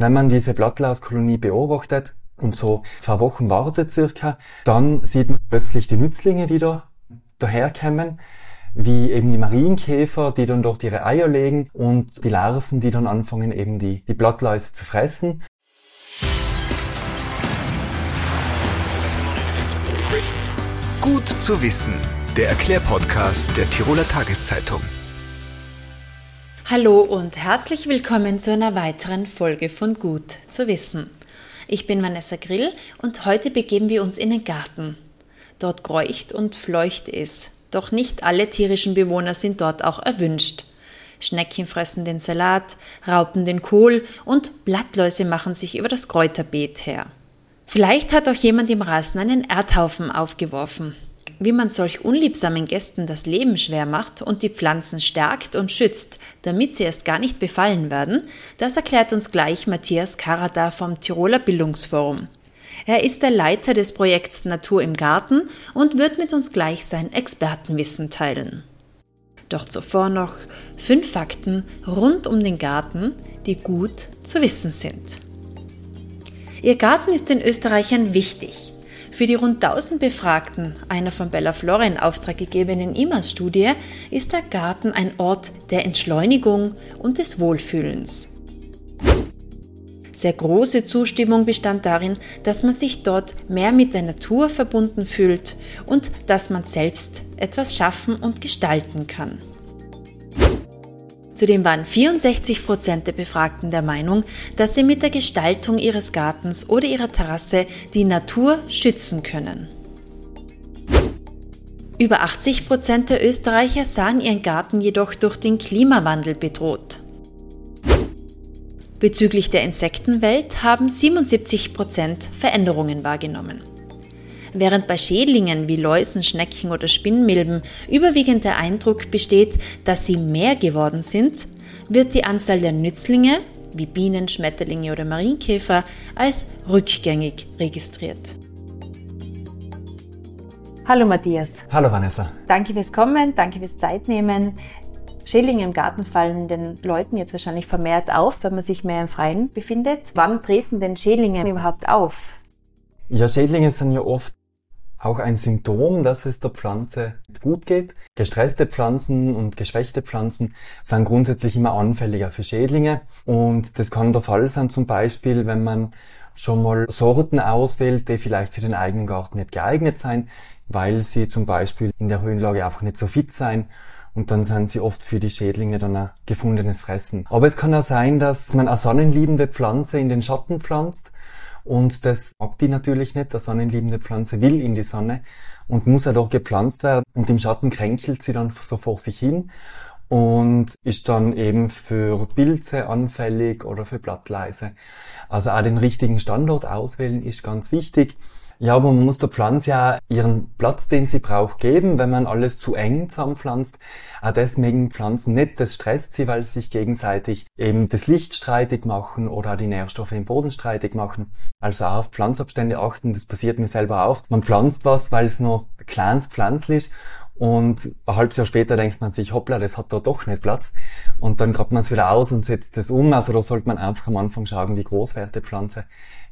Wenn man diese Blattlauskolonie beobachtet und so zwei Wochen wartet circa, dann sieht man plötzlich die Nützlinge, die da daherkommen, wie eben die Marienkäfer, die dann dort ihre Eier legen und die Larven, die dann anfangen eben die, die Blattläuse zu fressen. Gut zu wissen, der Erklärpodcast der Tiroler Tageszeitung. Hallo und herzlich willkommen zu einer weiteren Folge von Gut zu wissen. Ich bin Vanessa Grill und heute begeben wir uns in den Garten. Dort kreucht und fleucht es, doch nicht alle tierischen Bewohner sind dort auch erwünscht. Schnecken fressen den Salat, Raupen den Kohl und Blattläuse machen sich über das Kräuterbeet her. Vielleicht hat auch jemand im Rasen einen Erdhaufen aufgeworfen. Wie man solch unliebsamen Gästen das Leben schwer macht und die Pflanzen stärkt und schützt, damit sie erst gar nicht befallen werden, das erklärt uns gleich Matthias Karada vom Tiroler Bildungsforum. Er ist der Leiter des Projekts Natur im Garten und wird mit uns gleich sein Expertenwissen teilen. Doch zuvor noch fünf Fakten rund um den Garten, die gut zu wissen sind. Ihr Garten ist den Österreichern wichtig. Für die rund 1000 Befragten einer von Bella Flora in Auftrag gegebenen IMAS-Studie ist der Garten ein Ort der Entschleunigung und des Wohlfühlens. Sehr große Zustimmung bestand darin, dass man sich dort mehr mit der Natur verbunden fühlt und dass man selbst etwas schaffen und gestalten kann. Zudem waren 64 Prozent der Befragten der Meinung, dass sie mit der Gestaltung ihres Gartens oder ihrer Terrasse die Natur schützen können. Über 80 Prozent der Österreicher sahen ihren Garten jedoch durch den Klimawandel bedroht. Bezüglich der Insektenwelt haben 77 Prozent Veränderungen wahrgenommen. Während bei Schädlingen wie Läusen, Schnecken oder Spinnmilben überwiegend der Eindruck besteht, dass sie mehr geworden sind, wird die Anzahl der Nützlinge wie Bienen, Schmetterlinge oder Marienkäfer als rückgängig registriert. Hallo Matthias. Hallo Vanessa. Danke fürs Kommen, danke fürs Zeitnehmen. Schädlinge im Garten fallen den Leuten jetzt wahrscheinlich vermehrt auf, wenn man sich mehr im Freien befindet. Wann treten denn Schädlinge überhaupt auf? Ja, Schädlinge sind ja oft auch ein Symptom, dass es der Pflanze gut geht. Gestresste Pflanzen und geschwächte Pflanzen sind grundsätzlich immer anfälliger für Schädlinge. Und das kann der Fall sein, zum Beispiel, wenn man schon mal Sorten auswählt, die vielleicht für den eigenen Garten nicht geeignet sein, weil sie zum Beispiel in der Höhenlage einfach nicht so fit sein. Und dann sind sie oft für die Schädlinge dann ein gefundenes Fressen. Aber es kann auch sein, dass man eine sonnenliebende Pflanze in den Schatten pflanzt und das mag die natürlich nicht. Der sonnenliebende Pflanze will in die Sonne und muss ja doch gepflanzt werden. Und im Schatten kränkelt sie dann so vor sich hin und ist dann eben für Pilze anfällig oder für Blattleise. Also auch den richtigen Standort auswählen ist ganz wichtig. Ja, aber man muss der Pflanze ja ihren Platz, den sie braucht, geben, wenn man alles zu eng zusammenpflanzt. Auch deswegen Pflanzen nicht, das stresst sie, weil sie sich gegenseitig eben das Licht streitig machen oder die Nährstoffe im Boden streitig machen. Also auch auf Pflanzabstände achten, das passiert mir selber oft. Man pflanzt was, weil es noch kleines Pflanzlich ist und ein halbes Jahr später denkt man sich, hoppla, das hat da doch nicht Platz. Und dann grabt man es wieder aus und setzt es um. Also da sollte man einfach am Anfang schauen, wie groß wird die Pflanze,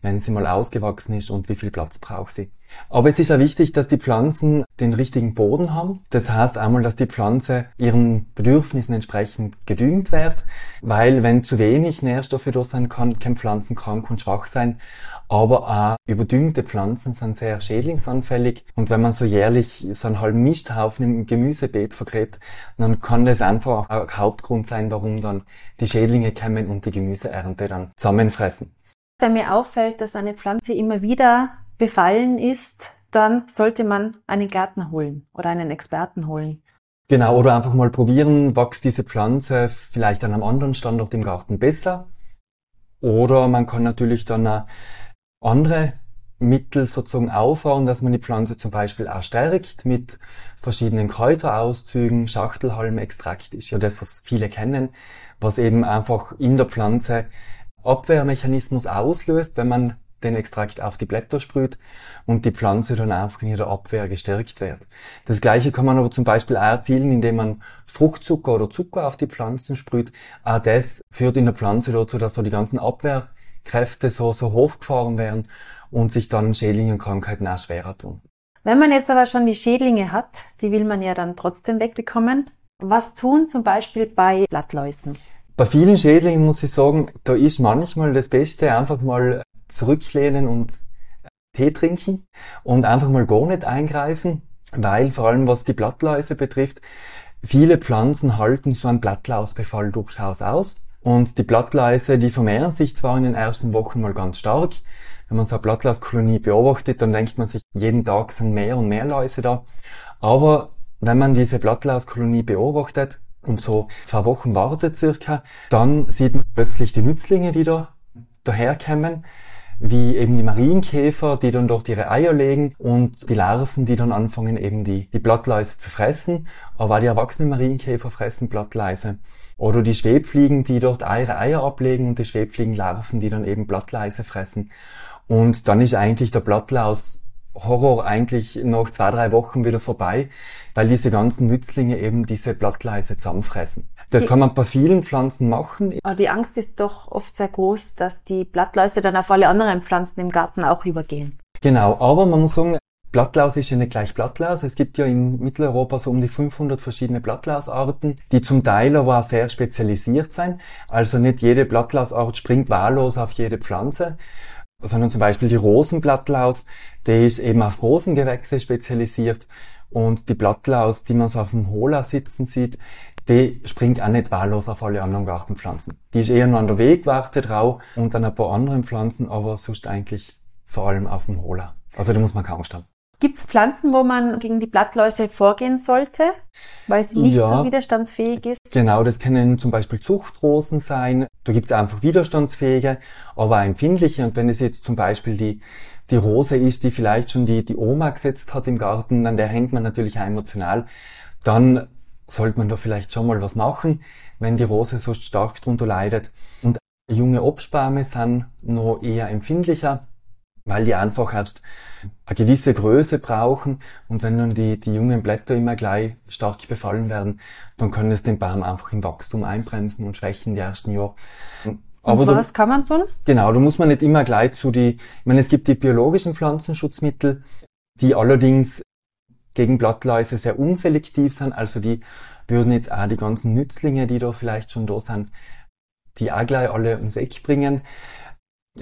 wenn sie mal ausgewachsen ist und wie viel Platz braucht sie. Aber es ist ja wichtig, dass die Pflanzen den richtigen Boden haben. Das heißt einmal, dass die Pflanze ihren Bedürfnissen entsprechend gedüngt wird, weil wenn zu wenig Nährstoffe da sein kann, können Pflanzen krank und schwach sein. Aber auch überdüngte Pflanzen sind sehr schädlingsanfällig. Und wenn man so jährlich so einen halben Misthaufen im Gemüsebeet vergräbt, dann kann das einfach ein Hauptgrund sein, warum dann die Schädlinge kommen und die Gemüseernte dann zusammenfressen. Wenn mir auffällt, dass eine Pflanze immer wieder befallen ist, dann sollte man einen Gärtner holen oder einen Experten holen. Genau, oder einfach mal probieren, wächst diese Pflanze vielleicht an einem anderen Standort im Garten besser. Oder man kann natürlich dann auch andere Mittel sozusagen aufbauen, dass man die Pflanze zum Beispiel auch stärkt mit verschiedenen Kräuterauszügen. Schachtelhalmextrakt ist ja das, was viele kennen, was eben einfach in der Pflanze Abwehrmechanismus auslöst, wenn man den Extrakt auf die Blätter sprüht und die Pflanze dann einfach in ihrer Abwehr gestärkt wird. Das gleiche kann man aber zum Beispiel auch erzielen, indem man Fruchtzucker oder Zucker auf die Pflanzen sprüht. Auch das führt in der Pflanze dazu, dass da die ganzen Abwehr Kräfte so, so hochgefahren werden und sich dann Schädlinge und Krankheiten auch schwerer tun. Wenn man jetzt aber schon die Schädlinge hat, die will man ja dann trotzdem wegbekommen. Was tun zum Beispiel bei Blattläusen? Bei vielen Schädlingen muss ich sagen, da ist manchmal das Beste einfach mal zurücklehnen und Tee trinken und einfach mal gar nicht eingreifen, weil vor allem was die Blattläuse betrifft, viele Pflanzen halten so einen Blattlausbefall durchaus aus. Und die Blattläuse, die vermehren sich zwar in den ersten Wochen mal ganz stark, wenn man so eine Blattlauskolonie beobachtet, dann denkt man sich, jeden Tag sind mehr und mehr Läuse da. Aber wenn man diese Blattlauskolonie beobachtet und so zwei Wochen wartet circa, dann sieht man plötzlich die Nützlinge, die da daherkommen, wie eben die Marienkäfer, die dann dort ihre Eier legen und die Larven, die dann anfangen eben die, die Blattläuse zu fressen. Aber auch die erwachsenen Marienkäfer fressen Blattläuse. Oder die Schwebfliegen, die dort ihre Eier ablegen und die Schwebfliegenlarven, die dann eben Blattläuse fressen. Und dann ist eigentlich der Blattlaus Horror eigentlich nach zwei, drei Wochen wieder vorbei, weil diese ganzen Nützlinge eben diese Blattläuse zusammenfressen. Das kann man bei vielen Pflanzen machen. Aber die Angst ist doch oft sehr groß, dass die Blattläuse dann auf alle anderen Pflanzen im Garten auch übergehen. Genau, aber man muss sagen, Blattlaus ist ja nicht gleich Blattlaus. Es gibt ja in Mitteleuropa so um die 500 verschiedene Blattlausarten, die zum Teil aber auch sehr spezialisiert sind. Also nicht jede Blattlausart springt wahllos auf jede Pflanze, sondern zum Beispiel die Rosenblattlaus, die ist eben auf Rosengewächse spezialisiert und die Blattlaus, die man so auf dem Hola sitzen sieht, die springt auch nicht wahllos auf alle anderen Gartenpflanzen. Die ist eher nur an der Wegwarte drauf und an ein paar anderen Pflanzen, aber sonst eigentlich vor allem auf dem Hola. Also da muss man kaum stehen. Gibt es Pflanzen, wo man gegen die Blattläuse vorgehen sollte, weil sie nicht ja, so widerstandsfähig ist? Genau, das können zum Beispiel Zuchtrosen sein. Da gibt es einfach widerstandsfähige, aber empfindliche. Und wenn es jetzt zum Beispiel die, die Rose ist, die vielleicht schon die, die Oma gesetzt hat im Garten, dann der hängt man natürlich auch emotional. Dann sollte man da vielleicht schon mal was machen, wenn die Rose so stark drunter leidet. Und junge Obstbäume sind noch eher empfindlicher weil die einfach erst eine gewisse Größe brauchen und wenn dann die, die jungen Blätter immer gleich stark befallen werden, dann können es den Baum einfach im Wachstum einbremsen und schwächen die ersten Jahre. Aber und was da, kann man tun? Genau, da muss man nicht immer gleich zu die, ich meine, es gibt die biologischen Pflanzenschutzmittel, die allerdings gegen Blattläuse sehr unselektiv sind, also die würden jetzt auch die ganzen Nützlinge, die da vielleicht schon da sind, die auch gleich alle ums Eck bringen.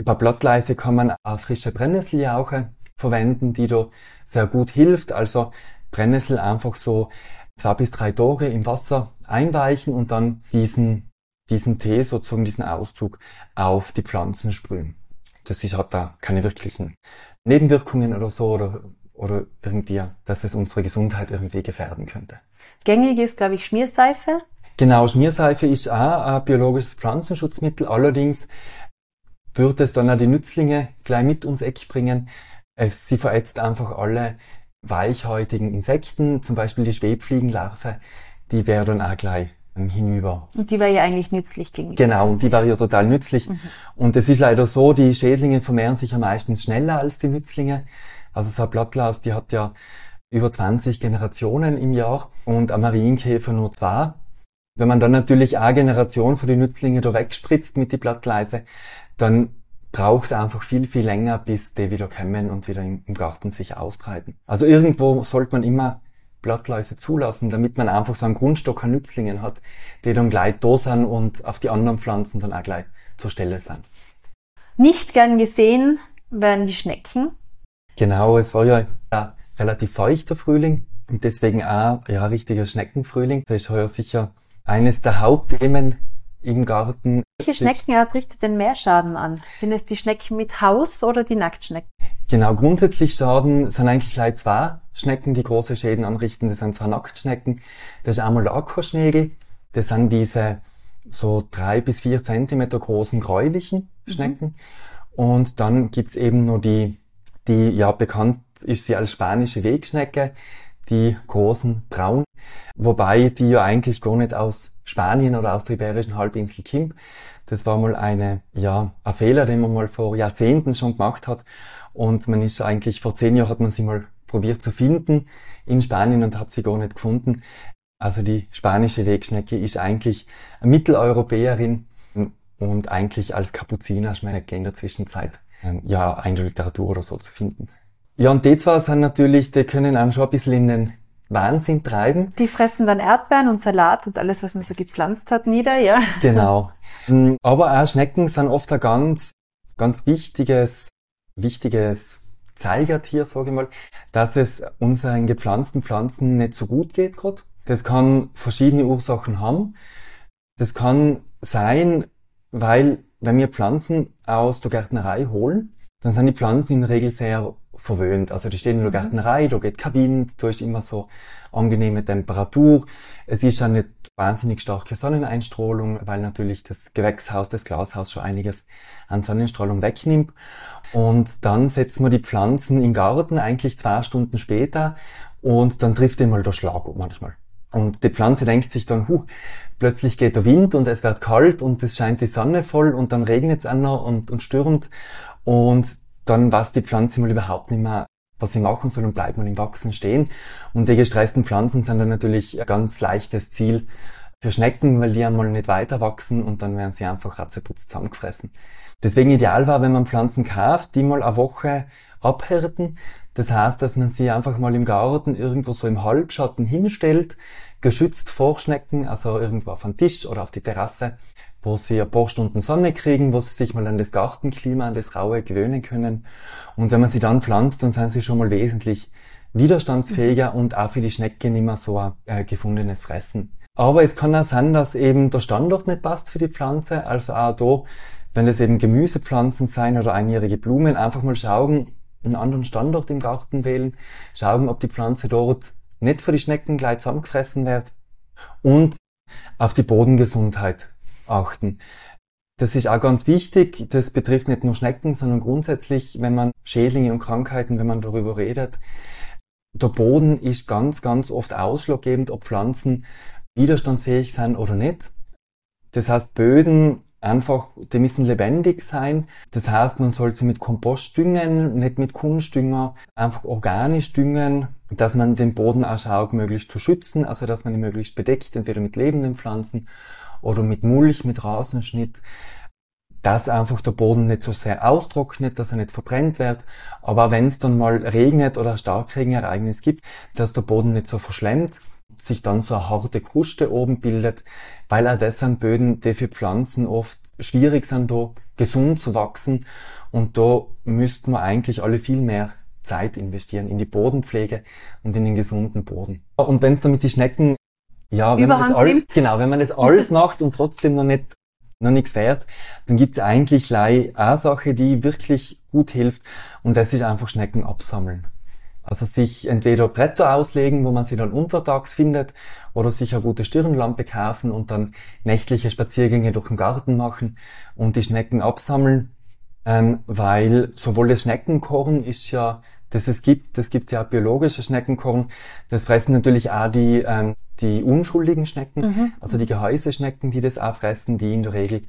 Bei Blattläuse kann man auch frische Brennnesseljauche verwenden, die da sehr gut hilft. Also Brennnessel einfach so zwei bis drei Tage im Wasser einweichen und dann diesen, diesen Tee, sozusagen diesen Auszug auf die Pflanzen sprühen. Das ist, hat da keine wirklichen Nebenwirkungen oder so oder, oder irgendwie, dass es unsere Gesundheit irgendwie gefährden könnte. Gängig ist, glaube ich, Schmierseife. Genau, Schmierseife ist auch ein biologisches Pflanzenschutzmittel. Allerdings wird es dann auch die Nützlinge gleich mit ums Eck bringen. Es, sie verätzt einfach alle weichhäutigen Insekten, zum Beispiel die Schwebfliegenlarve, die wäre dann auch gleich hinüber. Und die war ja eigentlich nützlich gegen Genau, und die war ja total nützlich. Mhm. Und es ist leider so, die Schädlinge vermehren sich ja meistens schneller als die Nützlinge. Also so ein Blattlaus, die hat ja über 20 Generationen im Jahr und ein Marienkäfer nur zwei. Wenn man dann natürlich eine Generation von den Nützlinge da wegspritzt mit die Blattläuse, dann braucht es einfach viel, viel länger, bis die wieder kommen und wieder im, Garten sich ausbreiten. Also irgendwo sollte man immer Blattläuse zulassen, damit man einfach so einen Grundstock an Nützlingen hat, die dann gleich da sind und auf die anderen Pflanzen dann auch gleich zur Stelle sind. Nicht gern gesehen werden die Schnecken. Genau, es war ja ein relativ feuchter Frühling und deswegen auch ja richtiger Schneckenfrühling. Das ist heuer sicher eines der Hauptthemen im Garten. Welche Schneckenart richtet denn mehr Schaden an? Sind es die Schnecken mit Haus oder die Nacktschnecken? Genau, grundsätzlich Schaden sind eigentlich gleich zwei Schnecken, die große Schäden anrichten. Das sind zwei Nacktschnecken. Das ist einmal der Ackerschnägel. Das sind diese so drei bis vier Zentimeter großen gräulichen mhm. Schnecken. Mhm. Und dann gibt's eben nur die, die ja bekannt ist sie als spanische Wegschnecke, die großen braun, wobei die ja eigentlich gar nicht aus Spanien oder aus der Iberischen Halbinsel Kim. Das war mal eine, ja, ein Fehler, den man mal vor Jahrzehnten schon gemacht hat. Und man ist eigentlich, vor zehn Jahren hat man sie mal probiert zu finden in Spanien und hat sie gar nicht gefunden. Also die spanische Wegschnecke ist eigentlich eine Mitteleuropäerin, und eigentlich als Kapuzinerschnecke in der Zwischenzeit ähm, ja in der Literatur oder so zu finden. Ja, und die zwei sind natürlich, die können einem schon ein bisschen in den Wahnsinn treiben. Die fressen dann Erdbeeren und Salat und alles, was man so gepflanzt hat, nieder, ja. Genau. Ähm, aber auch Schnecken sind oft ein ganz, ganz wichtiges, wichtiges Zeigertier, sage ich mal, dass es unseren gepflanzten Pflanzen nicht so gut geht gerade. Das kann verschiedene Ursachen haben. Das kann sein, weil wenn wir Pflanzen aus der Gärtnerei holen, dann sind die Pflanzen in der Regel sehr verwöhnt. Also die stehen in der mhm. Gärtnerei, da geht kein Wind, da ist immer so angenehme Temperatur. Es ist ja nicht wahnsinnig starke Sonneneinstrahlung, weil natürlich das Gewächshaus, das Glashaus schon einiges an Sonnenstrahlung wegnimmt. Und dann setzen wir die Pflanzen im Garten eigentlich zwei Stunden später und dann trifft immer der Schlag manchmal. Und die Pflanze denkt sich dann, huh, plötzlich geht der Wind und es wird kalt und es scheint die Sonne voll und dann regnet es noch und, und stürmt und dann weiß die Pflanze mal überhaupt nicht mehr, was sie machen soll und bleibt mal im Wachsen stehen. Und die gestressten Pflanzen sind dann natürlich ein ganz leichtes Ziel für Schnecken, weil die einmal nicht weiter wachsen und dann werden sie einfach ratzeputz zusammengefressen. Deswegen ideal war, wenn man Pflanzen kauft, die mal eine Woche abhärten. Das heißt, dass man sie einfach mal im Garten irgendwo so im Halbschatten hinstellt, geschützt vor Schnecken, also irgendwo auf den Tisch oder auf die Terrasse, wo sie ein paar Stunden Sonne kriegen, wo sie sich mal an das Gartenklima, an das Raue gewöhnen können. Und wenn man sie dann pflanzt, dann sind sie schon mal wesentlich widerstandsfähiger mhm. und auch für die Schnecke nicht mehr so ein äh, gefundenes Fressen. Aber es kann auch sein, dass eben der Standort nicht passt für die Pflanze. Also auch da, wenn es eben Gemüsepflanzen sein oder einjährige Blumen, einfach mal schauen, einen anderen Standort im Garten wählen, schauen, ob die Pflanze dort nicht für die Schnecken gleich zusammengefressen wird und auf die Bodengesundheit achten. Das ist auch ganz wichtig. Das betrifft nicht nur Schnecken, sondern grundsätzlich, wenn man Schädlinge und Krankheiten, wenn man darüber redet. Der Boden ist ganz, ganz oft ausschlaggebend, ob Pflanzen widerstandsfähig sind oder nicht. Das heißt, Böden einfach, die müssen lebendig sein. Das heißt, man soll sie mit Kompost düngen, nicht mit Kunstdünger, einfach organisch düngen, dass man den Boden auch schaut, möglichst zu schützen, also dass man ihn möglichst bedeckt, entweder mit lebenden Pflanzen oder mit Mulch, mit Rasenschnitt, dass einfach der Boden nicht so sehr austrocknet, dass er nicht verbrennt wird, aber wenn es dann mal regnet oder Starkregenereignis gibt, dass der Boden nicht so verschlemmt, sich dann so eine harte Kruste oben bildet, weil auch das sind Böden, die für Pflanzen oft schwierig sind, da gesund zu wachsen und da müssten wir eigentlich alle viel mehr Zeit investieren in die Bodenpflege und in den gesunden Boden. Und wenn es dann mit die Schnecken ja, wenn man das alles, genau, wenn man das alles macht und trotzdem noch nicht noch nichts wert, dann gibt es eigentlich eine Sache, die wirklich gut hilft und das ist einfach Schnecken absammeln. Also sich entweder Bretter auslegen, wo man sie dann untertags findet, oder sich eine gute Stirnlampe kaufen und dann nächtliche Spaziergänge durch den Garten machen und die Schnecken absammeln, ähm, weil sowohl das Schneckenkorn ist ja das es gibt. Es gibt ja biologische Schneckenkorn. Das fressen natürlich auch die, ähm, die unschuldigen Schnecken, mhm. also die Gehäuseschnecken, die das auch fressen, die in der Regel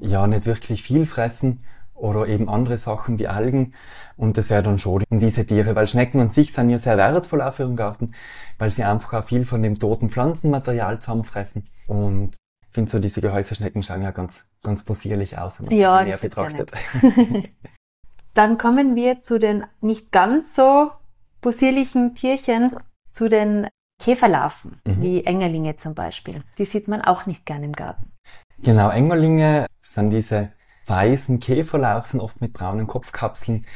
ja nicht wirklich viel fressen oder eben andere Sachen wie Algen. Und das wäre dann schon diese Tiere, weil Schnecken an sich sind ja sehr wertvoll auch für den Garten, weil sie einfach auch viel von dem toten Pflanzenmaterial zusammenfressen. Und ich finde so diese Gehäuseschnecken schauen ja ganz, ganz possierlich aus, wenn man ja, sie näher betrachtet. Dann kommen wir zu den nicht ganz so possierlichen Tierchen, zu den Käferlarven, mhm. wie Engerlinge zum Beispiel. Die sieht man auch nicht gern im Garten. Genau, Engerlinge sind diese weißen Käferlarven, oft mit braunen Kopfkapseln,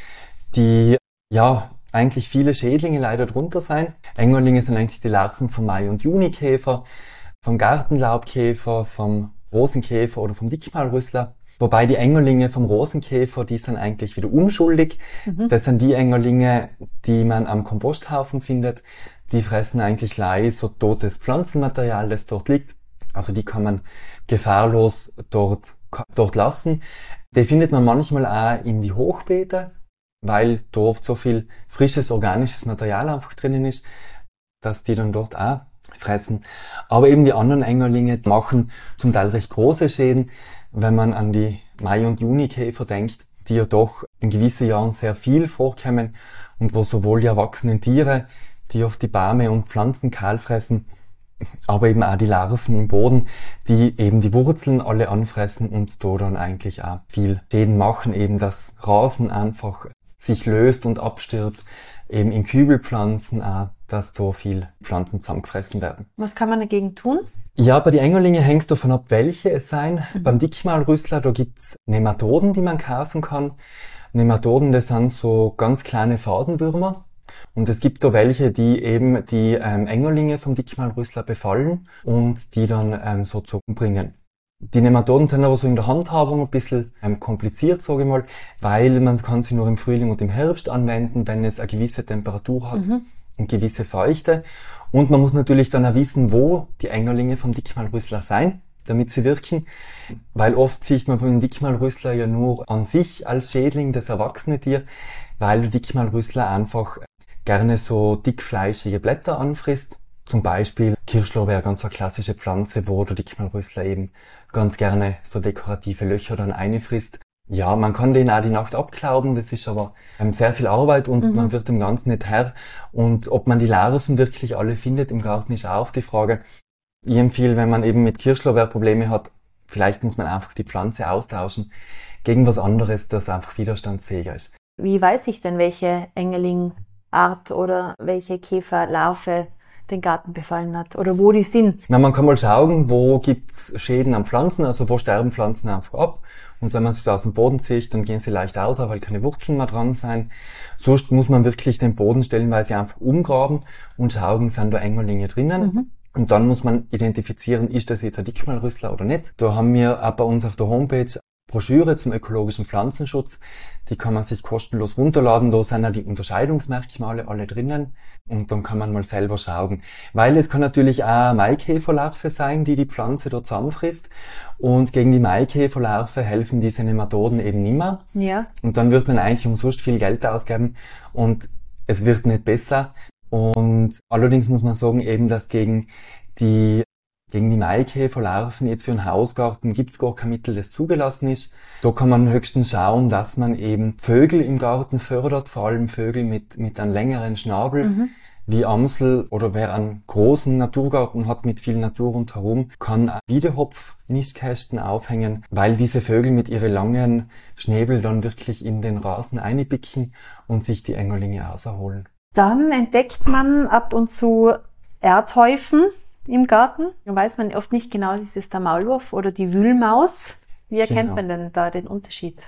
die ja eigentlich viele Schädlinge leider drunter sein. Engerlinge sind eigentlich die Larven vom Mai- und Junikäfer, vom Gartenlaubkäfer, vom Rosenkäfer oder vom Dickmalrüssler. Wobei die Engerlinge vom Rosenkäfer, die sind eigentlich wieder unschuldig. Mhm. Das sind die Engerlinge, die man am Komposthaufen findet. Die fressen eigentlich Lei, so totes Pflanzenmaterial, das dort liegt. Also die kann man gefahrlos dort, dort lassen. Die findet man manchmal auch in die Hochbeete, weil dort so viel frisches organisches Material einfach drinnen ist, dass die dann dort auch fressen. Aber eben die anderen Engerlinge machen zum Teil recht große Schäden wenn man an die Mai- und Junikäfer denkt, die ja doch in gewissen Jahren sehr viel vorkommen und wo sowohl die erwachsenen Tiere, die oft die Bäume und Pflanzen kahl fressen, aber eben auch die Larven im Boden, die eben die Wurzeln alle anfressen und da dann eigentlich auch viel Schäden machen, eben dass Rasen einfach sich löst und abstirbt, eben in Kübelpflanzen auch, dass da viel Pflanzen zusammengefressen werden. Was kann man dagegen tun? Ja, bei den Engerlinge hängt es davon ab, welche es sein. Mhm. Beim Dickmaulrüssler, da gibt's Nematoden, die man kaufen kann. Nematoden, das sind so ganz kleine Fadenwürmer. Und es gibt da welche, die eben die ähm, Engerlinge vom Dickmaulrüssler befallen und die dann ähm, so zu umbringen. Die Nematoden sind aber so in der Handhabung ein bisschen ähm, kompliziert, sage ich mal, weil man kann sie nur im Frühling und im Herbst anwenden, wenn es eine gewisse Temperatur hat mhm. und gewisse Feuchte. Und man muss natürlich dann auch wissen, wo die Engerlinge vom Dickmalrüssler sein, damit sie wirken. Weil oft sieht man beim Dickmalrüssler ja nur an sich als Schädling, das erwachsene Tier, weil der Dickmalrüssler einfach gerne so dickfleischige Blätter anfrisst. Zum Beispiel Kirschlorbeer, ganz eine klassische Pflanze, wo der Dickmalrüssler eben ganz gerne so dekorative Löcher dann einfrisst. Ja, man kann den auch die Nacht abklauben, das ist aber ähm, sehr viel Arbeit und mhm. man wird dem Ganzen nicht Herr. Und ob man die Larven wirklich alle findet im Garten ist auch die Frage. Ich empfehle, wenn man eben mit Kirschlorbeer Probleme hat, vielleicht muss man einfach die Pflanze austauschen gegen was anderes, das einfach widerstandsfähiger ist. Wie weiß ich denn, welche Engelingart oder welche Käferlarve den Garten befallen hat oder wo die sind. Na, man kann mal schauen, wo gibt's Schäden an Pflanzen, also wo sterben Pflanzen einfach ab. Und wenn man sie aus dem Boden zieht, dann gehen sie leicht aus, weil keine Wurzeln mehr dran sein. Sonst muss man wirklich den Boden stellenweise einfach umgraben und schauen, sind da Engerlinge drinnen. Mhm. Und dann muss man identifizieren, ist das jetzt ein Dickmalrüssler oder nicht. Da haben wir auch bei uns auf der Homepage Broschüre zum ökologischen Pflanzenschutz. Die kann man sich kostenlos runterladen. Da sind ja die Unterscheidungsmerkmale alle drinnen. Und dann kann man mal selber schauen. Weil es kann natürlich auch Maikäferlarve sein, die die Pflanze dort zusammenfrisst. Und gegen die Maikäferlarve helfen diese Nematoden eben nimmer. Ja. Und dann wird man eigentlich umsonst viel Geld ausgeben. Und es wird nicht besser. Und allerdings muss man sagen eben, dass gegen die gegen die Maikäferlarven jetzt für einen Hausgarten gibt's gar kein Mittel, das zugelassen ist. Da kann man höchstens schauen, dass man eben Vögel im Garten fördert, vor allem Vögel mit, mit einem längeren Schnabel. Mhm. Wie Amsel oder wer einen großen Naturgarten hat mit viel Natur rundherum, kann Wiedehopf-Nistkästen aufhängen, weil diese Vögel mit ihren langen Schnäbel dann wirklich in den Rasen einbicken und sich die Engerlinge auserholen. Dann entdeckt man ab und zu Erdhäufen im Garten. Da weiß man oft nicht genau, ist es der Maulwurf oder die Wühlmaus. Wie erkennt genau. man denn da den Unterschied?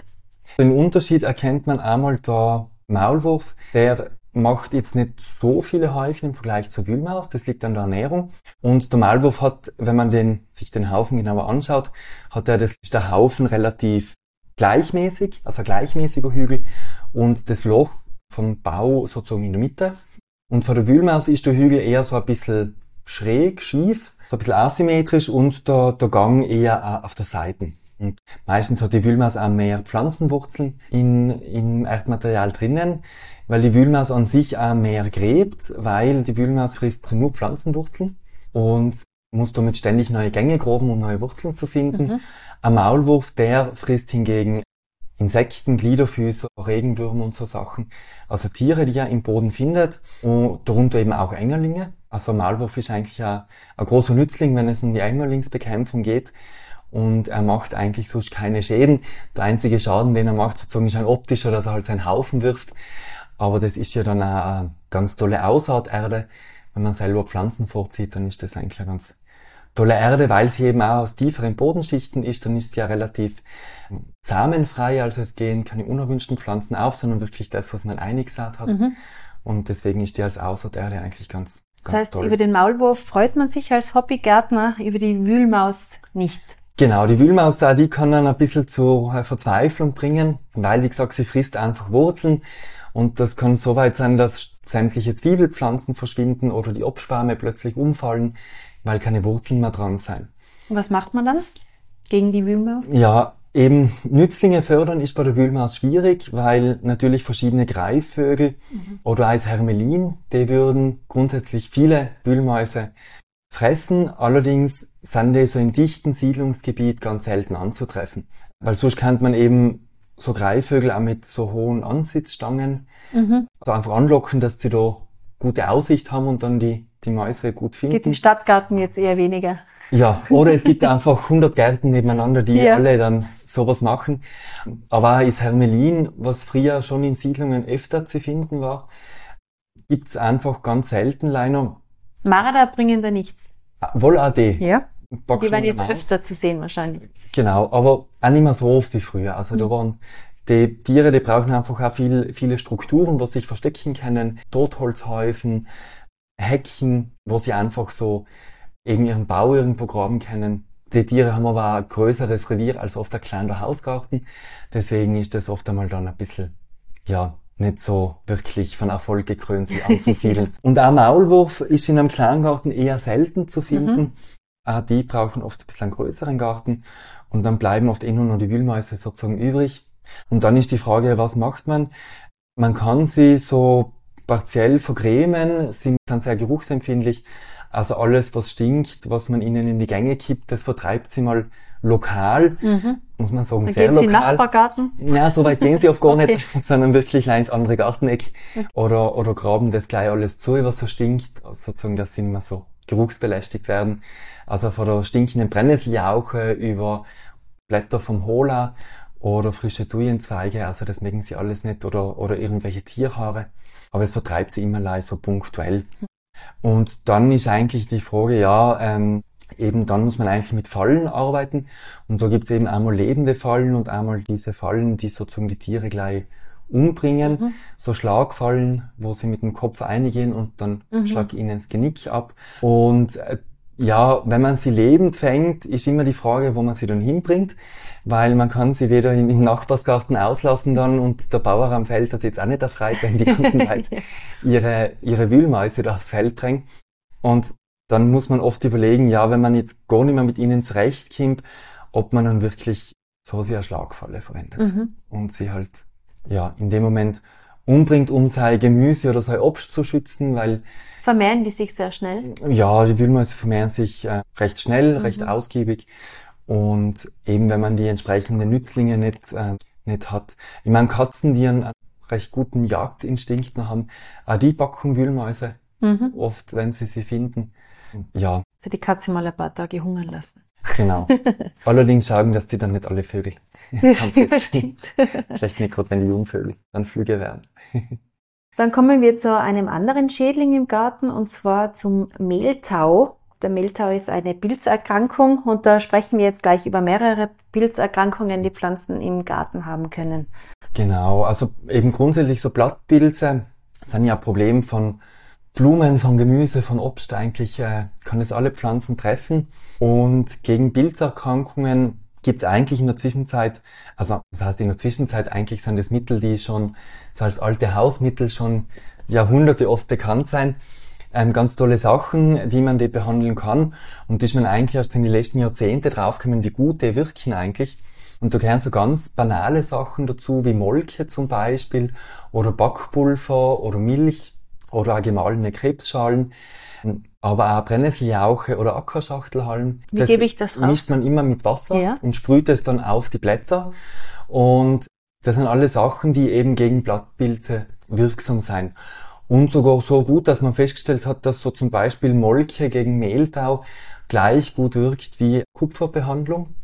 Den Unterschied erkennt man einmal der Maulwurf, der macht jetzt nicht so viele Häufchen im Vergleich zur Wühlmaus, das liegt an der Ernährung. Und der Maulwurf hat, wenn man den, sich den Haufen genauer anschaut, hat er das, ist der Haufen relativ gleichmäßig, also ein gleichmäßiger Hügel und das Loch vom Bau sozusagen in der Mitte. Und von der Wühlmaus ist der Hügel eher so ein bisschen schräg, schief, so ein bisschen asymmetrisch und der, der Gang eher auf der Seite. Und meistens hat die Wühlmaus auch mehr Pflanzenwurzeln in, im Erdmaterial drinnen, weil die Wühlmaus an sich auch mehr gräbt, weil die Wühlmaus frisst nur Pflanzenwurzeln und muss damit ständig neue Gänge graben, um neue Wurzeln zu finden. Mhm. Ein Maulwurf, der frisst hingegen Insekten, Gliederfüßer, Regenwürmer und so Sachen. Also Tiere, die er im Boden findet und darunter eben auch Engerlinge. Also ein Maulwurf ist eigentlich ein, ein großer Nützling, wenn es um die Engerlingsbekämpfung geht. Und er macht eigentlich sonst keine Schäden. Der einzige Schaden, den er macht, sozusagen ist ein optischer, dass er halt seinen Haufen wirft. Aber das ist ja dann auch eine ganz tolle Aussaaterde. Wenn man selber Pflanzen vorzieht, dann ist das eigentlich eine ganz tolle Erde, weil sie eben auch aus tieferen Bodenschichten ist, dann ist sie ja relativ samenfrei, also es gehen keine unerwünschten Pflanzen auf, sondern wirklich das, was man eingesät hat. Mhm. Und deswegen ist die als Aussaaterde eigentlich ganz, das heißt, toll. über den Maulwurf freut man sich als Hobbygärtner, über die Wühlmaus nicht. Genau, die Wühlmaus da, die kann dann ein bisschen zur Verzweiflung bringen, weil, wie gesagt, sie frisst einfach Wurzeln. Und das kann so weit sein, dass sämtliche Zwiebelpflanzen verschwinden oder die Obsparme plötzlich umfallen, weil keine Wurzeln mehr dran sind. Und was macht man dann gegen die Wühlmaus? Ja, Eben Nützlinge fördern ist bei der Wühlmaus schwierig, weil natürlich verschiedene Greifvögel mhm. oder als Hermelin, die würden grundsätzlich viele Wühlmäuse fressen. Allerdings sind die so in dichten Siedlungsgebiet ganz selten anzutreffen. Weil sonst kennt man eben so Greifvögel auch mit so hohen Ansitzstangen mhm. also einfach anlocken, dass sie da gute Aussicht haben und dann die, die Mäuse gut Geht finden. im Stadtgarten jetzt eher weniger. Ja, oder es gibt einfach 100 Gärten nebeneinander, die Ja. alle dann sowas machen. Aber auch ist Hermelin, was früher schon in Siedlungen öfter zu finden war, gibt's einfach ganz selten leider. Marder bringen da nichts. Wohl auch die. Ja. Die werden jetzt Maus. öfter zu sehen wahrscheinlich. Genau, aber auch nicht mehr so oft wie früher. Also Mhm. da waren die Tiere, die brauchen einfach auch viel, viele Strukturen, wo sie sich verstecken können, Totholzhäufen, Hecken, wo sie einfach so eben ihren Bau irgendwo graben können. Die Tiere haben aber ein größeres Revier als oft ein kleiner Hausgarten. Deswegen ist das oft einmal dann ein bisschen, ja, nicht so wirklich von Erfolg gekrönt wie anzusiedeln. Und auch Maulwurf ist in einem Kleingarten eher selten zu finden. Auch die brauchen oft ein bisschen einen größeren Garten. Und dann bleiben oft eh nur noch die Wühlmäuse sozusagen übrig. Und dann ist die Frage, was macht man? Man kann sie so partiell vergrämen, sie sind sehr geruchsempfindlich. Also alles, was stinkt, was man ihnen in die Gänge kippt, das vertreibt sie mal lokal, Mhm. muss man sagen, Dann sehr geht sie in den lokal. Nachbargarten. Ja, so weit gehen sie oft gar Okay. nicht, sondern wirklich ins andere Garteneck oder, oder graben das gleich alles zu, was so stinkt, sozusagen, dass sie nicht mehr so geruchsbelästigt werden. Also von der stinkenden Brennnesseljauche über Blätter vom Hola oder frische Thujenzweige, also das mögen sie alles nicht oder, oder irgendwelche Tierhaare. Aber es vertreibt sie immer leicht so punktuell. Und dann ist eigentlich die Frage, ja, ähm, eben dann muss man eigentlich mit Fallen arbeiten. Und da gibt's eben einmal lebende Fallen und einmal diese Fallen, die sozusagen die Tiere gleich umbringen. Mhm. So Schlagfallen, wo sie mit dem Kopf eingehen und dann Mhm. schlag ihnen das Genick ab. Und äh, ja, wenn man sie lebend fängt, ist immer die Frage, wo man sie dann hinbringt, weil man kann sie weder in, im Nachbarsgarten auslassen dann und der Bauer am Feld hat jetzt auch nicht erfreut, wenn die ganzen Zeit ihre, ihre Wühlmäuse da aufs Feld bringen. Und dann muss man oft überlegen, ja, wenn man jetzt gar nicht mehr mit ihnen zurechtkommt, ob man dann wirklich so sehr Schlagfalle verwendet Mhm. und sie halt, ja, in dem Moment umbringt, um sein Gemüse oder sein Obst zu schützen, weil Vermehren die sich sehr schnell. ja, die Wühlmäuse vermehren sich äh, recht schnell, Mhm. recht ausgiebig. Und eben wenn man die entsprechenden Nützlinge nicht, äh, nicht hat. Ich meine, Katzen, die einen recht guten Jagdinstinkt noch haben, auch die packen Wühlmäuse Mhm. oft, wenn sie sie finden. Ja, Also die Katze mal ein paar Tage hungern lassen. genau. Allerdings sagen, dass die dann nicht alle Vögel Das stimmt. Vielleicht nicht gerade, wenn die Jungvögel dann Flüge werden. Dann kommen wir zu einem anderen Schädling im Garten und zwar zum Mehltau. Der Mehltau ist eine Pilzerkrankung und da sprechen wir jetzt gleich über mehrere Pilzerkrankungen, die Pflanzen im Garten haben können. Genau, also eben grundsätzlich so Blattpilze sind ja ein Problem von Blumen, von Gemüse, von Obst eigentlich, äh, kann es alle Pflanzen treffen. Und gegen Pilzerkrankungen gibt es eigentlich in der Zwischenzeit, also das heißt in der Zwischenzeit eigentlich sind das Mittel, die schon so als alte Hausmittel schon Jahrhunderte oft bekannt sein. Ähm, ganz tolle Sachen, wie man die behandeln kann. Und da ist man eigentlich erst in die letzten Jahrzehnte draufgekommen, wie gut die wirken eigentlich. Und da gehören so ganz banale Sachen dazu, wie Molke zum Beispiel, oder Backpulver, oder Milch, oder auch gemahlene Krebsschalen, aber auch Brennnesseljauche oder Ackerschachtelhalm. Wie gebe ich das auf? mischt man immer mit Wasser Ja. und sprüht es dann auf die Blätter. Und das sind alle Sachen, die eben gegen Blattpilze wirksam sein. Und sogar so gut, dass man festgestellt hat, dass so zum Beispiel Molke gegen Mehltau gleich gut wirkt wie Kupferbehandlung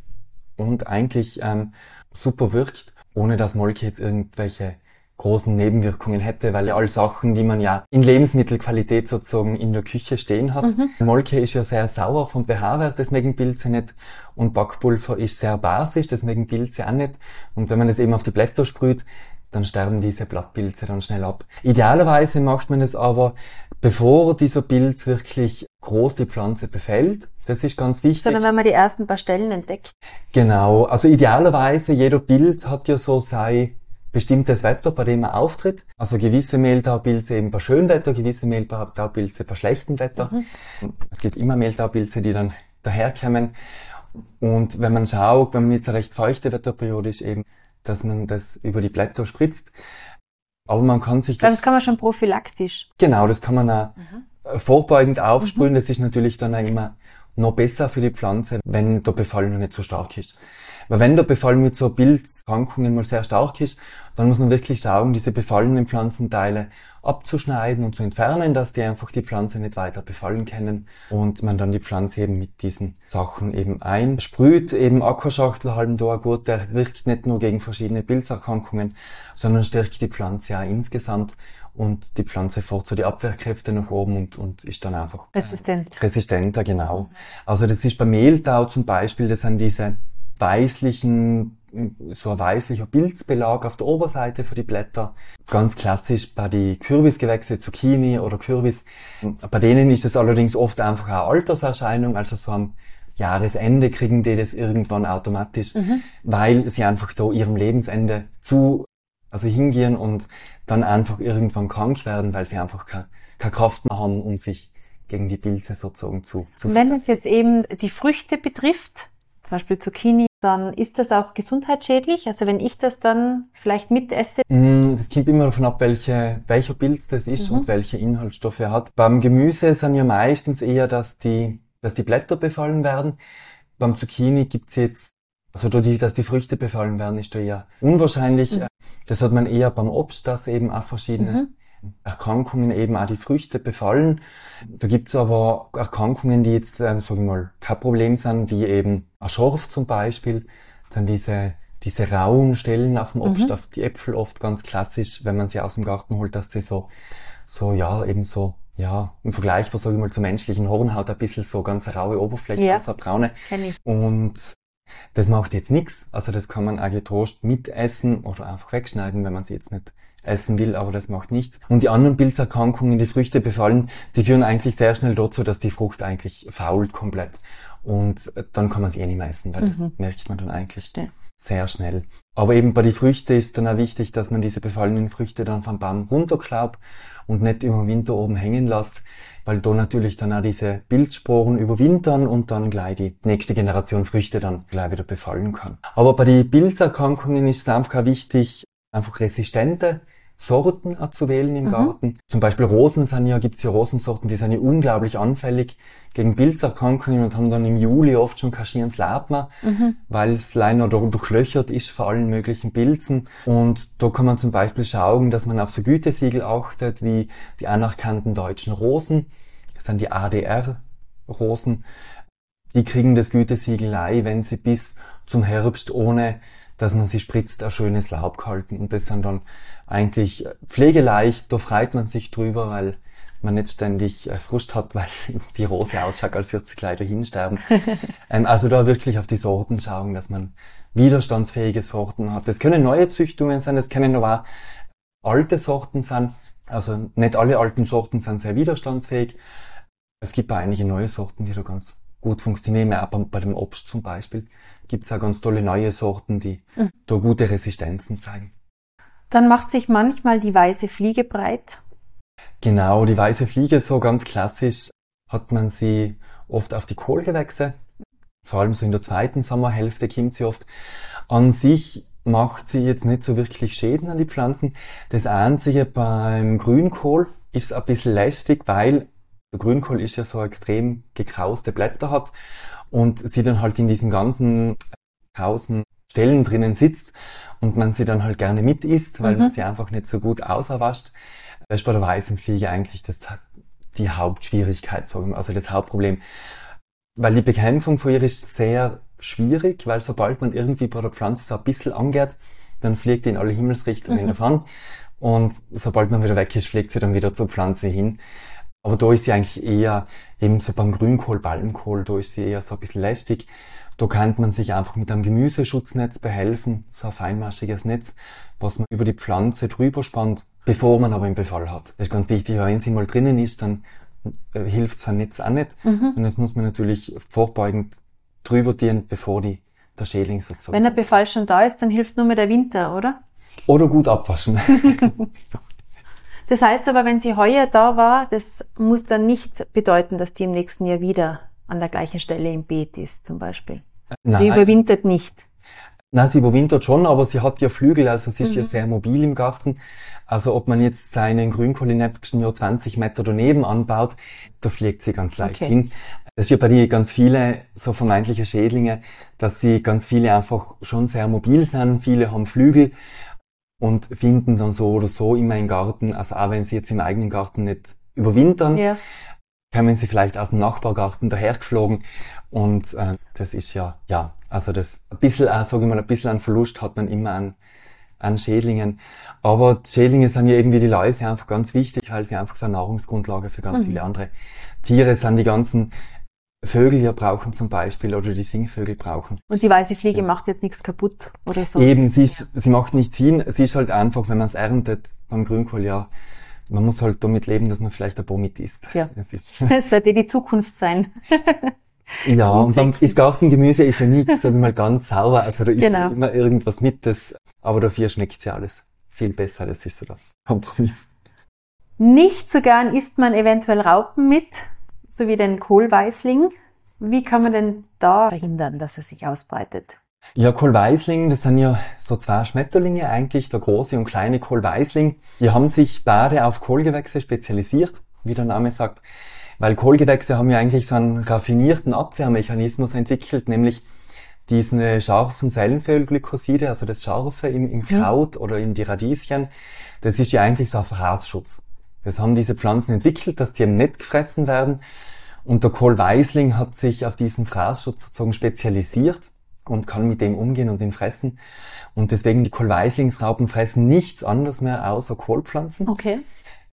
und eigentlich ähm, super wirkt, ohne dass Molke jetzt irgendwelche großen Nebenwirkungen hätte, weil ja all Sachen, die man ja in Lebensmittelqualität sozusagen in der Küche stehen hat. Mhm. Molke ist ja sehr sauer vom pH-Wert, das mögen Pilze nicht. Und Backpulver ist sehr basisch, das mögen Pilze auch nicht. Und wenn man das eben auf die Blätter sprüht, dann sterben diese Blattpilze dann schnell ab. Idealerweise macht man es aber, bevor dieser Pilz wirklich groß die Pflanze befällt. Das ist ganz wichtig. Sondern wenn man die ersten paar Stellen entdeckt. Genau, also idealerweise jeder Pilz hat ja so sein bestimmtes Wetter, bei dem er auftritt. Also gewisse Mehltaupilze eben bei schönem Wetter, gewisse Mehltaupilze bei schlechtem Wetter. Es gibt immer Mehltaupilze, die dann daherkommen. Und wenn man schaut, wenn man jetzt eine recht feuchte Wetterperiode ist, eben, dass man das über die Blätter spritzt. Aber man kann sich Das kann man schon prophylaktisch. Genau, das kann man auch Mhm. vorbeugend aufsprühen. Das ist natürlich dann auch immer noch besser für die Pflanze, wenn der Befall noch nicht so stark ist. Weil wenn der Befall mit so Pilzerkrankungen mal sehr stark ist, dann muss man wirklich schauen, diese befallenen Pflanzenteile abzuschneiden und zu entfernen, dass die einfach die Pflanze nicht weiter befallen können und man dann die Pflanze eben mit diesen Sachen eben einsprüht. Eben Aquaschachtelhalmdorgurt, der wirkt nicht nur gegen verschiedene Pilzerkrankungen, sondern stärkt die Pflanze ja insgesamt und die Pflanze fährt so die Abwehrkräfte nach oben und, und ist dann einfach resistent. resistenter, genau. Also das ist bei Mehltau zum Beispiel, das sind diese weißlichen, so ein weißlicher Pilzbelag auf der Oberseite für die Blätter. Ganz klassisch bei die Kürbisgewächse, Zucchini oder Kürbis. Bei denen ist das allerdings oft einfach eine Alterserscheinung, also so am Jahresende kriegen die das irgendwann automatisch, mhm. weil sie einfach da ihrem Lebensende zu, also hingehen und dann einfach irgendwann krank werden, weil sie einfach keine, keine Kraft mehr haben, um sich gegen die Pilze sozusagen zu, zu Wenn es jetzt eben die Früchte betrifft, zum Beispiel Zucchini, dann ist das auch gesundheitsschädlich? Also wenn ich das dann vielleicht mitesse? Mm, das kommt immer davon ab, welche, welcher Pilz das ist mhm. und welche Inhaltsstoffe er hat. Beim Gemüse sind ja meistens eher, dass die, dass die Blätter befallen werden. Beim Zucchini gibt's jetzt, also die, dass die Früchte befallen werden, ist da eher unwahrscheinlich. Mhm. Das hat man eher beim Obst, dass eben auch verschiedene mhm. Erkrankungen eben auch die Früchte befallen. Da gibt's aber Erkrankungen, die jetzt, ähm, sag ich mal, kein Problem sind, wie eben ein Schorf zum Beispiel. Dann diese, diese rauen Stellen auf dem Obst, mhm. auf die Äpfel oft ganz klassisch, wenn man sie aus dem Garten holt, dass die so, so, ja, eben so, ja, im Vergleichbar, sag ich mal, zur menschlichen Hornhaut ein bisschen so ganz raue Oberfläche, ja. so braune. Und das macht jetzt nichts. Also das kann man auch getrost mitessen oder einfach wegschneiden, wenn man sie jetzt nicht essen will, aber das macht nichts. Und die anderen Pilzerkrankungen, die Früchte befallen, die führen eigentlich sehr schnell dazu, dass die Frucht eigentlich fault komplett. Und dann kann man sie eh nicht mehr essen, weil mhm. das merkt man dann eigentlich ja. sehr schnell. Aber eben bei den Früchten ist dann auch wichtig, dass man diese befallenen Früchte dann vom Baum runterklaubt und nicht über den Winter oben hängen lässt, weil da natürlich dann auch diese Pilzsporen überwintern und dann gleich die nächste Generation Früchte dann gleich wieder befallen kann. Aber bei den Pilzerkrankungen ist es einfach auch wichtig, einfach resistente Sorten zu wählen im mhm. Garten. Zum Beispiel Rosen sind ja, gibt's ja Rosensorten, die sind ja unglaublich anfällig gegen Pilzerkrankungen und haben dann im Juli oft schon kaschierens Labma, mhm. weil es leider durchlöchert ist vor allen möglichen Pilzen. Und da kann man zum Beispiel schauen, dass man auf so Gütesiegel achtet, wie die anerkannten deutschen Rosen. Das sind die ADR-Rosen. Die kriegen das Gütesiegel ein, wenn sie bis zum Herbst ohne dass man sie spritzt, ein schönes Laub gehalten. Und das sind dann eigentlich pflegeleicht, da freut man sich drüber, weil man nicht ständig äh, Frust hat, weil die Rose ausschaut, als würde sie gleich dahin sterben. ähm, also da wirklich auf die Sorten schauen, dass man widerstandsfähige Sorten hat. Das können neue Züchtungen sein, das können aber auch alte Sorten sein. Also nicht alle alten Sorten sind sehr widerstandsfähig. Es gibt auch einige neue Sorten, die da ganz gut funktionieren, auch bei dem Obst zum Beispiel gibt es auch ganz tolle neue Sorten, die mhm. da gute Resistenzen zeigen. Dann macht sich manchmal die weiße Fliege breit. Genau, die weiße Fliege, so ganz klassisch, hat man sie oft auf die Kohlgewächse. Vor allem so in der zweiten Sommerhälfte kommt sie oft. An sich macht sie jetzt nicht so wirklich Schäden an die Pflanzen. Das Einzige beim Grünkohl ist ein bisschen lästig, weil der Grünkohl ist ja so extrem gekrauste Blätter hat und sie dann halt in diesen ganzen tausend Stellen drinnen sitzt und man sie dann halt gerne mit isst, weil mhm. man sie einfach nicht so gut auserwascht. Das ist bei der weißen Fliege eigentlich das, die Hauptschwierigkeit, sagen also das Hauptproblem. Weil die Bekämpfung von ihr ist sehr schwierig, weil sobald man irgendwie bei der Pflanze so ein bisschen angeht, dann fliegt die in alle Himmelsrichtungen mhm. davon. Und sobald man wieder weg ist, fliegt sie dann wieder zur Pflanze hin. Aber da ist sie eigentlich eher, eben so beim Grünkohl, Balmkohl, da ist sie eher so ein bisschen lästig. Da kann man sich einfach mit einem Gemüseschutznetz behelfen, so ein feinmaschiges Netz, was man über die Pflanze drüber spannt, bevor man aber einen Befall hat. Das ist ganz wichtig, weil wenn sie mal drinnen ist, dann äh, hilft so ein Netz auch nicht, mhm. sondern das muss man natürlich vorbeugend drüber dienen, bevor die, der Schädling sozusagen. Wenn der Befall schon da ist, dann hilft nur mehr der Winter, oder? Oder gut abwaschen. Das heißt aber, wenn sie heuer da war, das muss dann nicht bedeuten, dass die im nächsten Jahr wieder an der gleichen Stelle im Beet ist, zum Beispiel. Nein. Die überwintert nicht. Nein, sie überwintert schon, aber sie hat ja Flügel, also sie ist mhm. ja sehr mobil im Garten. Also ob man jetzt seinen Grünkohl im nächsten Jahr 20 Meter daneben anbaut, da fliegt sie ganz leicht okay. hin. Es ist ja bei dir ganz viele so vermeintliche Schädlinge, dass sie ganz viele einfach schon sehr mobil sind. Viele haben Flügel und finden dann so oder so immer im Garten, also auch wenn sie jetzt im eigenen Garten nicht überwintern, ja. kommen sie vielleicht aus dem Nachbargarten dahergeflogen und äh, das ist ja, ja, also das ein bisschen, äh, sage ich mal, ein bisschen an Verlust hat man immer an, an Schädlingen. Aber Schädlinge sind ja eben wie die Läuse einfach ganz wichtig, weil sie einfach so eine Nahrungsgrundlage für ganz mhm. viele andere Tiere sind. Die ganzen Vögel ja brauchen zum Beispiel oder die Singvögel brauchen. Und die weiße Fliege ja. macht jetzt nichts kaputt oder so? Eben, sie, ist, sie macht nichts hin. Sie ist halt einfach, wenn man es erntet beim Grünkohl, ja, man muss halt damit leben, dass man vielleicht ein Bomit isst. Ja. Es, ist es wird eh die Zukunft sein. ja, und dann ist Gartengemüse ist ja nie, sag ich mal, ganz sauber. Also da ist genau. immer irgendwas mit, das, aber dafür schmeckt ja alles viel besser. Das ist so der Kompromiss. Nicht so gern isst man eventuell Raupen mit, so wie den Kohlweißling. Wie kann man denn da verhindern, dass er sich ausbreitet? Ja, Kohlweißling, das sind ja so zwei Schmetterlinge eigentlich, der große und kleine Kohlweißling. Die haben sich beide auf Kohlgewächse spezialisiert, wie der Name sagt, weil Kohlgewächse haben ja eigentlich so einen raffinierten Abwehrmechanismus entwickelt, nämlich diesen scharfen Sellenölglykoside, also das Scharfe im, im Kraut ja. oder in die Radieschen, das ist ja eigentlich so ein Fraßschutz. Das haben diese Pflanzen entwickelt, dass sie eben nicht gefressen werden. Und der Kohlweißling hat sich auf diesen Fraßschutz sozusagen spezialisiert und kann mit dem umgehen und ihn fressen. Und deswegen die Kohlweißlingsraupen fressen nichts anderes mehr außer Kohlpflanzen. Okay.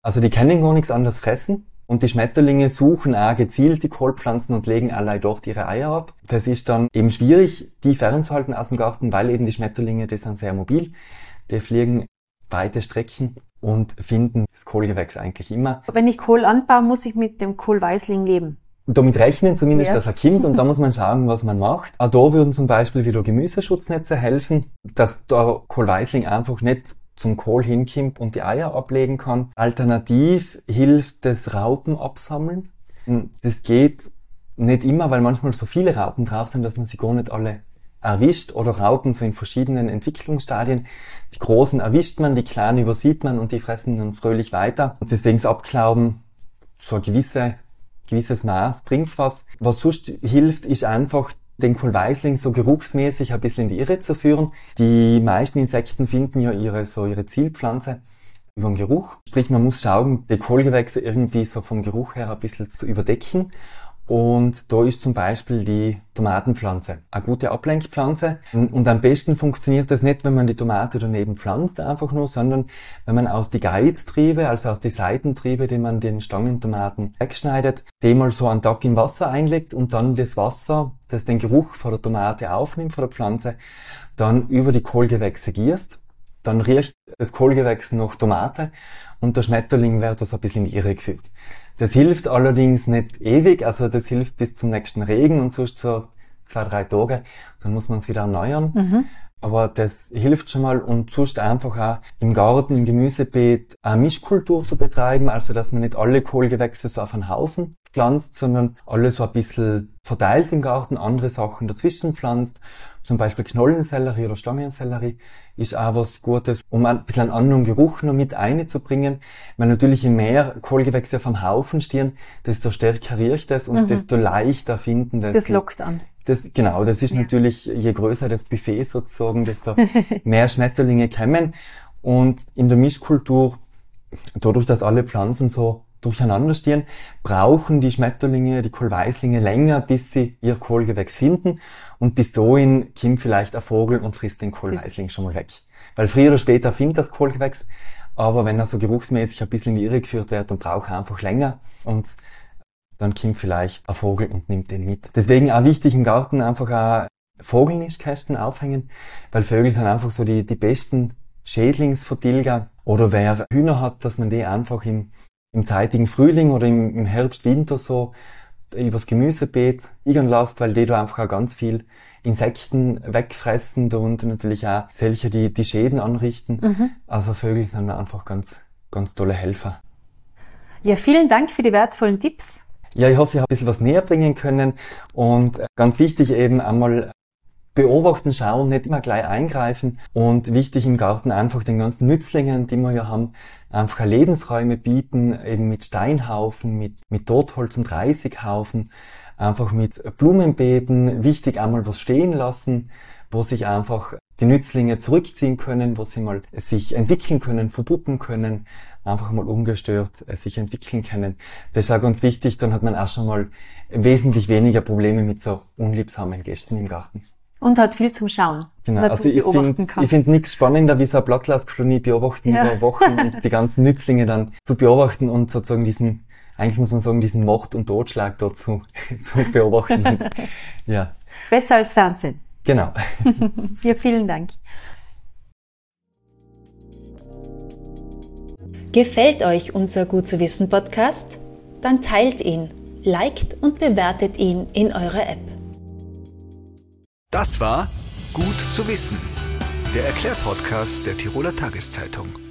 Also die können gar nichts anderes fressen. Und die Schmetterlinge suchen auch gezielt die Kohlpflanzen und legen allein dort ihre Eier ab. Das ist dann eben schwierig, die fernzuhalten aus dem Garten, weil eben die Schmetterlinge, die sind sehr mobil. Die fliegen weite Strecken und finden das Kohlgewächs eigentlich immer. Wenn ich Kohl anbaue, muss ich mit dem Kohlweißling leben. Damit rechnen zumindest, ja. dass er kommt und da muss man schauen, was man macht. Auch da würden zum Beispiel wieder Gemüseschutznetze helfen, dass der Kohlweißling einfach nicht zum Kohl hinkommt und die Eier ablegen kann. Alternativ hilft das Raupen absammeln. Das geht nicht immer, weil manchmal so viele Raupen drauf sind, dass man sie gar nicht alle erwischt oder Raupen so in verschiedenen Entwicklungsstadien. Die großen erwischt man, die kleinen übersieht man und die fressen dann fröhlich weiter. Und deswegen das Abklauben so ein gewisse, gewisses Maß bringt's was. Was sonst hilft, ist einfach den Kohlweißling so geruchsmäßig ein bisschen in die Irre zu führen. Die meisten Insekten finden ja ihre, so ihre Zielpflanze über den Geruch. Sprich, man muss schauen, die Kohlgewächse irgendwie so vom Geruch her ein bisschen zu überdecken. Und da ist zum Beispiel die Tomatenpflanze eine gute Ablenkpflanze. Und am besten funktioniert das nicht, wenn man die Tomate daneben pflanzt, einfach nur, sondern wenn man aus die Geiztriebe, also aus die Seitentriebe, die man den Stangentomaten wegschneidet, die mal so einen Tag im Wasser einlegt und dann das Wasser, das den Geruch von der Tomate aufnimmt, von der Pflanze, dann über die Kohlgewächse gierst. Dann riecht das Kohlgewächs nach Tomate und der Schmetterling wird das ein bisschen Irre geführt. Das hilft allerdings nicht ewig, also das hilft bis zum nächsten Regen und sonst so zwei, drei Tage, dann muss man es wieder erneuern. Mhm. Aber das hilft schon mal und sonst einfach auch im Garten, im Gemüsebeet eine Mischkultur zu betreiben, also dass man nicht alle Kohlgewächse so auf einen Haufen pflanzt, sondern alle so ein bisschen verteilt im Garten, andere Sachen dazwischen pflanzt zum Beispiel Knollensellerie oder Stangensellerie ist auch was Gutes, um ein bisschen einen anderen Geruch noch mit einzubringen. Weil natürlich je mehr Kohlgewächse vom Haufen stehen, desto stärker riecht es und mhm. desto leichter finden das. Das lockt an. Das, genau, das ist ja. natürlich, je größer das Buffet sozusagen, desto mehr Schmetterlinge kommen. Und in der Mischkultur, dadurch, dass alle Pflanzen so durcheinander stehen, brauchen die Schmetterlinge, die Kohlweißlinge länger, bis sie ihr Kohlgewächs finden. Und bis dahin kommt vielleicht ein Vogel und frisst den Kohlweißling schon mal weg. Weil früher oder später findet das Kohlgewächs, aber wenn er so geruchsmäßig ein bisschen in die Irre geführt wird, dann braucht er einfach länger und dann kommt vielleicht ein Vogel und nimmt den mit. Deswegen auch wichtig im Garten einfach auch Vogelnistkästen aufhängen, weil Vögel sind einfach so die, die besten Schädlingsvertilger. Oder wer Hühner hat, dass man die einfach im, im zeitigen Frühling oder im, im Herbst, Winter so übers Gemüsebeet liegen lässt, weil die da einfach auch ganz viel Insekten wegfressen und natürlich auch solche, die die Schäden anrichten. Mhm. Also Vögel sind einfach ganz, ganz tolle Helfer. Ja, vielen Dank für die wertvollen Tipps. Ja, ich hoffe, ich habe ein bisschen was näher bringen können und ganz wichtig eben einmal beobachten, schauen, nicht immer gleich eingreifen und wichtig im Garten einfach den ganzen Nützlingen, die wir ja haben, einfach Lebensräume bieten, eben mit Steinhaufen, mit, mit Totholz und Reisighaufen, einfach mit Blumenbeeten, wichtig einmal was stehen lassen, wo sich einfach die Nützlinge zurückziehen können, wo sie mal sich entwickeln können, verpuppen können, einfach mal ungestört äh, sich entwickeln können. Das ist auch ganz wichtig, dann hat man auch schon mal wesentlich weniger Probleme mit so unliebsamen Gästen im Garten. Und hat viel zum Schauen. Genau, also ich finde ich find nichts spannender, wie so eine Blattlaskolonie beobachten ja. über Wochen und die ganzen Nützlinge dann zu beobachten und sozusagen diesen, eigentlich muss man sagen, diesen Mord und Totschlag dort zu, zu beobachten. Und, ja. Besser als Fernsehen. Genau. ja, vielen Dank. Gefällt euch unser Gut zu wissen Podcast? Dann teilt ihn, liked und bewertet ihn in eurer App. Das war Gut zu wissen, der Erklärpodcast der Tiroler Tageszeitung.